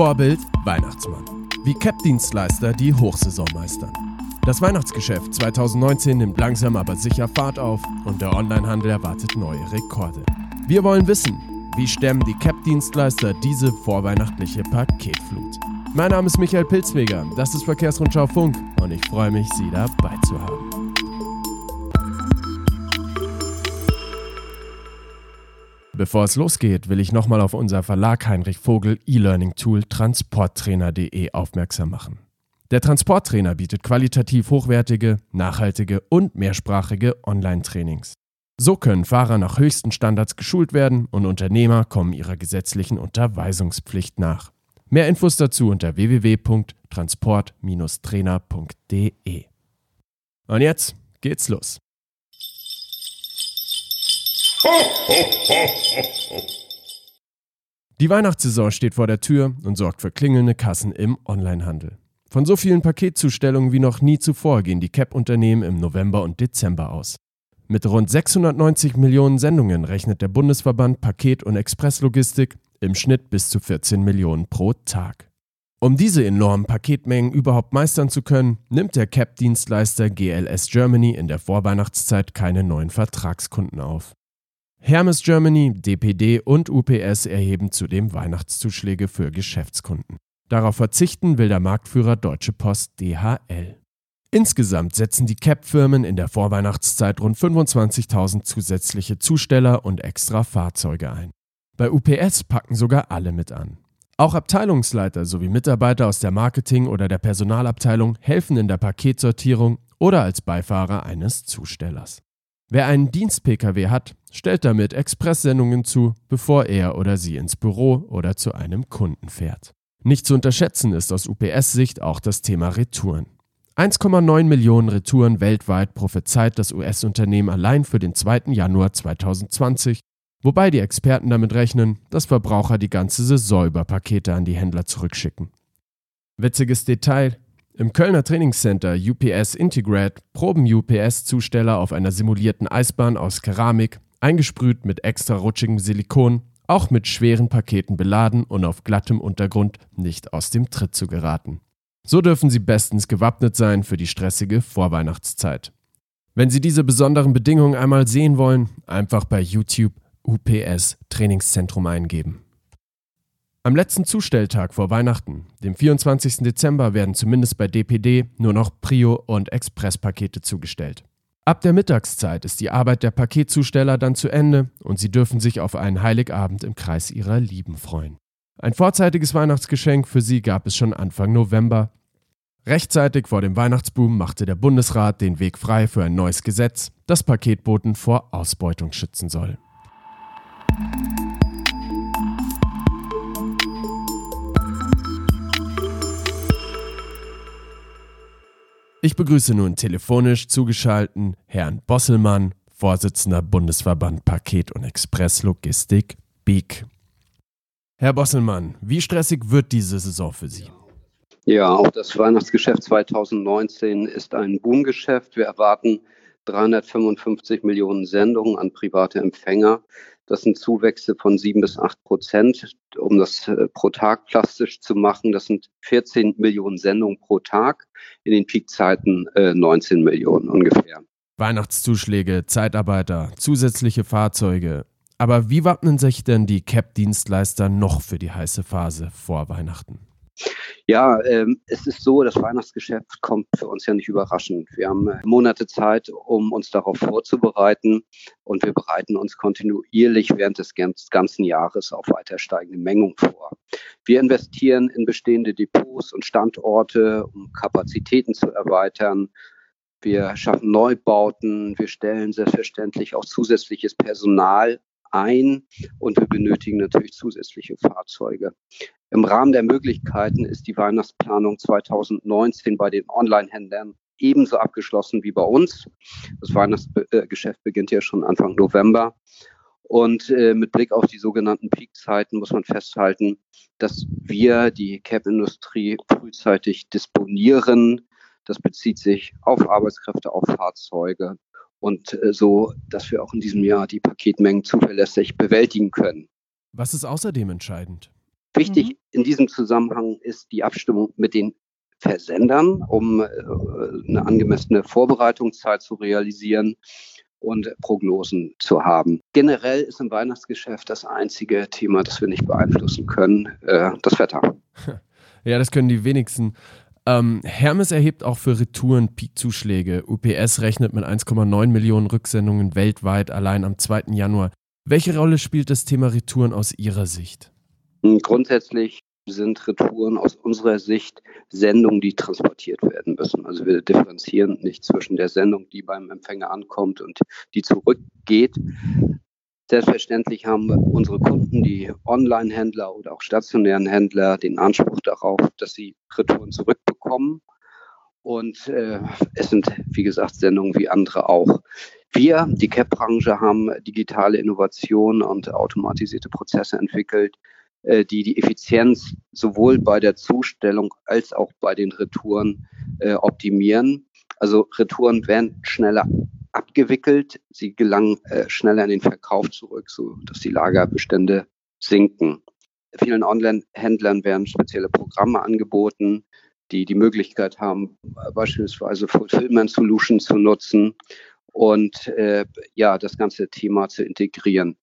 Vorbild Weihnachtsmann. Wie Cap-Dienstleister die Hochsaison meistern. Das Weihnachtsgeschäft 2019 nimmt langsam aber sicher Fahrt auf und der Onlinehandel erwartet neue Rekorde. Wir wollen wissen, wie stemmen die Cap-Dienstleister diese vorweihnachtliche Paketflut? Mein Name ist Michael Pilzweger, das ist Verkehrsrundschau Funk und ich freue mich, Sie dabei zu haben. Bevor es losgeht, will ich nochmal auf unser Verlag Heinrich Vogel E-Learning-Tool transporttrainer.de aufmerksam machen. Der Transporttrainer bietet qualitativ hochwertige, nachhaltige und mehrsprachige Online-Trainings. So können Fahrer nach höchsten Standards geschult werden und Unternehmer kommen ihrer gesetzlichen Unterweisungspflicht nach. Mehr Infos dazu unter www.transport-trainer.de. Und jetzt geht's los. Die Weihnachtssaison steht vor der Tür und sorgt für klingelnde Kassen im Onlinehandel. Von so vielen Paketzustellungen wie noch nie zuvor gehen die CAP-Unternehmen im November und Dezember aus. Mit rund 690 Millionen Sendungen rechnet der Bundesverband Paket- und Expresslogistik im Schnitt bis zu 14 Millionen pro Tag. Um diese enormen Paketmengen überhaupt meistern zu können, nimmt der CAP-Dienstleister GLS Germany in der Vorweihnachtszeit keine neuen Vertragskunden auf. Hermes Germany, DPD und UPS erheben zudem Weihnachtszuschläge für Geschäftskunden. Darauf verzichten will der Marktführer Deutsche Post DHL. Insgesamt setzen die CAP-Firmen in der Vorweihnachtszeit rund 25.000 zusätzliche Zusteller und extra Fahrzeuge ein. Bei UPS packen sogar alle mit an. Auch Abteilungsleiter sowie Mitarbeiter aus der Marketing- oder der Personalabteilung helfen in der Paketsortierung oder als Beifahrer eines Zustellers. Wer einen Dienst-Pkw hat, stellt damit Expresssendungen zu, bevor er oder sie ins Büro oder zu einem Kunden fährt. Nicht zu unterschätzen ist aus UPS-Sicht auch das Thema Retouren. 1,9 Millionen Retouren weltweit prophezeit das US-Unternehmen allein für den 2. Januar 2020, wobei die Experten damit rechnen, dass Verbraucher die ganze Saison über Pakete an die Händler zurückschicken. Witziges Detail, im Kölner Trainingscenter UPS Integrate proben UPS-Zusteller auf einer simulierten Eisbahn aus Keramik, eingesprüht mit extra rutschigem Silikon, auch mit schweren Paketen beladen und auf glattem Untergrund nicht aus dem Tritt zu geraten. So dürfen Sie bestens gewappnet sein für die stressige Vorweihnachtszeit. Wenn Sie diese besonderen Bedingungen einmal sehen wollen, einfach bei YouTube UPS Trainingszentrum eingeben. Am letzten Zustelltag vor Weihnachten, dem 24. Dezember, werden zumindest bei DPD nur noch Prio- und Expresspakete zugestellt. Ab der Mittagszeit ist die Arbeit der Paketzusteller dann zu Ende und sie dürfen sich auf einen Heiligabend im Kreis ihrer Lieben freuen. Ein vorzeitiges Weihnachtsgeschenk für sie gab es schon Anfang November. Rechtzeitig vor dem Weihnachtsboom machte der Bundesrat den Weg frei für ein neues Gesetz, das Paketboten vor Ausbeutung schützen soll. Ich begrüße nun telefonisch zugeschalten Herrn Bosselmann, Vorsitzender Bundesverband Paket- und Expresslogistik BIG. Herr Bosselmann, wie stressig wird diese Saison für Sie? Ja, auch das Weihnachtsgeschäft 2019 ist ein Boomgeschäft. Wir erwarten 355 Millionen Sendungen an private Empfänger. Das sind Zuwächse von sieben bis acht Prozent. Um das äh, pro Tag plastisch zu machen, das sind 14 Millionen Sendungen pro Tag. In den Peakzeiten äh, 19 Millionen ungefähr. Weihnachtszuschläge, Zeitarbeiter, zusätzliche Fahrzeuge. Aber wie wappnen sich denn die CAP-Dienstleister noch für die heiße Phase vor Weihnachten? Ja, ähm, es ist so, das Weihnachtsgeschäft kommt für uns ja nicht überraschend. Wir haben äh, Monate Zeit, um uns darauf vorzubereiten und wir bereiten uns kontinuierlich während des ganzen Jahres auf weiter steigende Mengen vor. Wir investieren in bestehende Depots und Standorte, um Kapazitäten zu erweitern. Wir schaffen Neubauten, wir stellen selbstverständlich auch zusätzliches Personal ein und wir benötigen natürlich zusätzliche Fahrzeuge. Im Rahmen der Möglichkeiten ist die Weihnachtsplanung 2019 bei den Online-Händlern ebenso abgeschlossen wie bei uns. Das Weihnachtsgeschäft beginnt ja schon Anfang November. Und äh, mit Blick auf die sogenannten Peakzeiten muss man festhalten, dass wir die Cap-Industrie frühzeitig disponieren. Das bezieht sich auf Arbeitskräfte, auf Fahrzeuge und äh, so, dass wir auch in diesem Jahr die Paketmengen zuverlässig bewältigen können. Was ist außerdem entscheidend? Wichtig mhm. in diesem Zusammenhang ist die Abstimmung mit den Versendern, um äh, eine angemessene Vorbereitungszeit zu realisieren und Prognosen zu haben. Generell ist im Weihnachtsgeschäft das einzige Thema, das wir nicht beeinflussen können, äh, das Wetter. Ja, das können die wenigsten. Ähm, Hermes erhebt auch für Retouren Peakzuschläge. UPS rechnet mit 1,9 Millionen Rücksendungen weltweit allein am 2. Januar. Welche Rolle spielt das Thema Retouren aus Ihrer Sicht? Grundsätzlich sind Retouren aus unserer Sicht Sendungen, die transportiert werden müssen. Also wir differenzieren nicht zwischen der Sendung, die beim Empfänger ankommt und die zurückgeht. Selbstverständlich haben unsere Kunden, die Online-Händler oder auch stationären Händler, den Anspruch darauf, dass sie Retouren zurückbekommen. Und äh, es sind, wie gesagt, Sendungen wie andere auch. Wir, die CAP-Branche, haben digitale Innovation und automatisierte Prozesse entwickelt, die die Effizienz sowohl bei der Zustellung als auch bei den Retouren äh, optimieren. Also Retouren werden schneller abgewickelt, sie gelangen äh, schneller in den Verkauf zurück, so dass die Lagerbestände sinken. Vielen Online-Händlern werden spezielle Programme angeboten, die die Möglichkeit haben, beispielsweise Fulfillment Solutions zu nutzen und äh, ja das ganze Thema zu integrieren.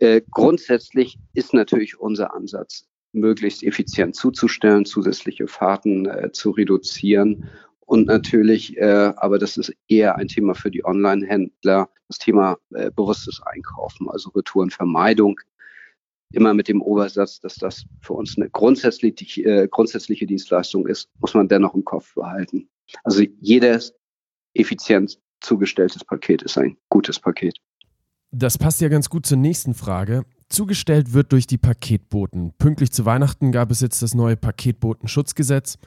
Äh, grundsätzlich ist natürlich unser Ansatz, möglichst effizient zuzustellen, zusätzliche Fahrten äh, zu reduzieren und natürlich, äh, aber das ist eher ein Thema für die Online-Händler, das Thema äh, bewusstes Einkaufen, also Retourenvermeidung. Immer mit dem Obersatz, dass das für uns eine grundsätzlich, äh, grundsätzliche Dienstleistung ist, muss man dennoch im Kopf behalten. Also jedes effizient zugestelltes Paket ist ein gutes Paket. Das passt ja ganz gut zur nächsten Frage. Zugestellt wird durch die Paketboten. Pünktlich zu Weihnachten gab es jetzt das neue Paketbotenschutzgesetz.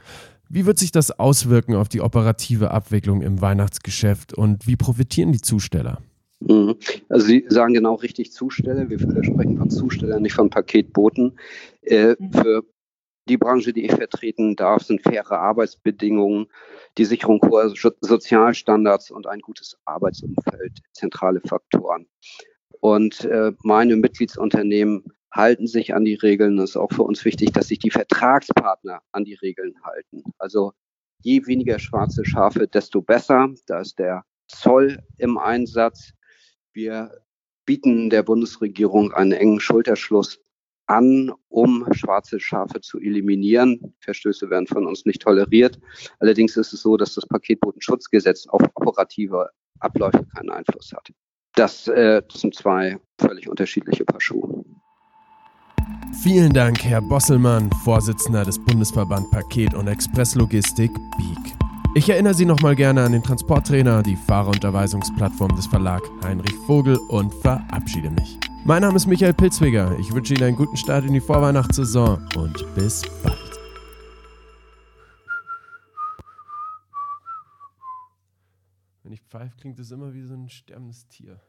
Wie wird sich das auswirken auf die operative Abwicklung im Weihnachtsgeschäft und wie profitieren die Zusteller? Mhm. Also Sie sagen genau richtig Zusteller. Wir sprechen von Zustellern, nicht von Paketboten. Äh. Für die Branche, die ich vertreten darf, sind faire Arbeitsbedingungen, die Sicherung hoher Sozialstandards und ein gutes Arbeitsumfeld zentrale Faktoren. Und äh, meine Mitgliedsunternehmen halten sich an die Regeln. Es ist auch für uns wichtig, dass sich die Vertragspartner an die Regeln halten. Also je weniger schwarze Schafe, desto besser. Da ist der Zoll im Einsatz. Wir bieten der Bundesregierung einen engen Schulterschluss an, um schwarze Schafe zu eliminieren. Verstöße werden von uns nicht toleriert. Allerdings ist es so, dass das Paketbotenschutzgesetz auf operative Abläufe keinen Einfluss hat. Das, äh, sind zwei völlig unterschiedliche Paar Schuhe. Vielen Dank, Herr Bosselmann, Vorsitzender des Bundesverband Paket- und Expresslogistik BIEG. Ich erinnere Sie nochmal gerne an den Transporttrainer, die Fahrerunterweisungsplattform des Verlags Heinrich Vogel und verabschiede mich. Mein Name ist Michael Pilzweger. Ich wünsche Ihnen einen guten Start in die Vorweihnachtssaison und bis bald. Wenn ich pfeife, klingt es immer wie so ein sterbendes Tier.